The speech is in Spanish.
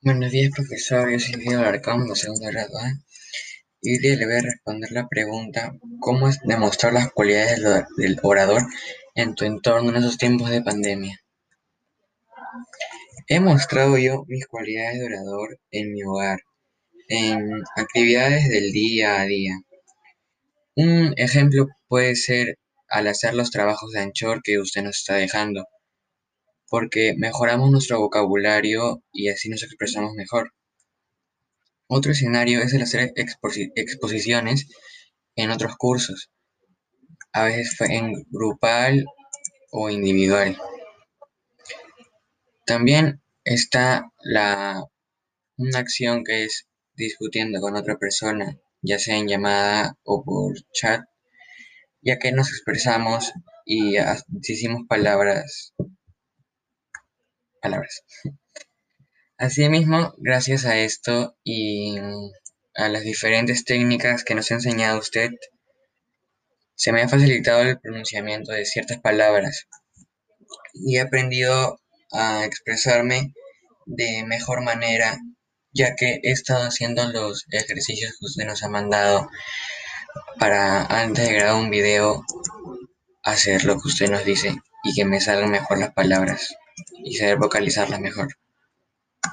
Buenos días, profesor. Yo soy Diego Alarcón, de segundo grado A. Y le voy a responder la pregunta: ¿Cómo es demostrar las cualidades del orador en tu entorno en esos tiempos de pandemia? He mostrado yo mis cualidades de orador en mi hogar, en actividades del día a día. Un ejemplo puede ser al hacer los trabajos de Anchor que usted nos está dejando porque mejoramos nuestro vocabulario y así nos expresamos mejor. Otro escenario es el hacer exposiciones en otros cursos, a veces en grupal o individual. También está la, una acción que es discutiendo con otra persona, ya sea en llamada o por chat, ya que nos expresamos y decimos palabras palabras. Asimismo, gracias a esto y a las diferentes técnicas que nos ha enseñado usted, se me ha facilitado el pronunciamiento de ciertas palabras y he aprendido a expresarme de mejor manera, ya que he estado haciendo los ejercicios que usted nos ha mandado para antes de grabar un video hacer lo que usted nos dice y que me salgan mejor las palabras y saber vocalizarlas mejor.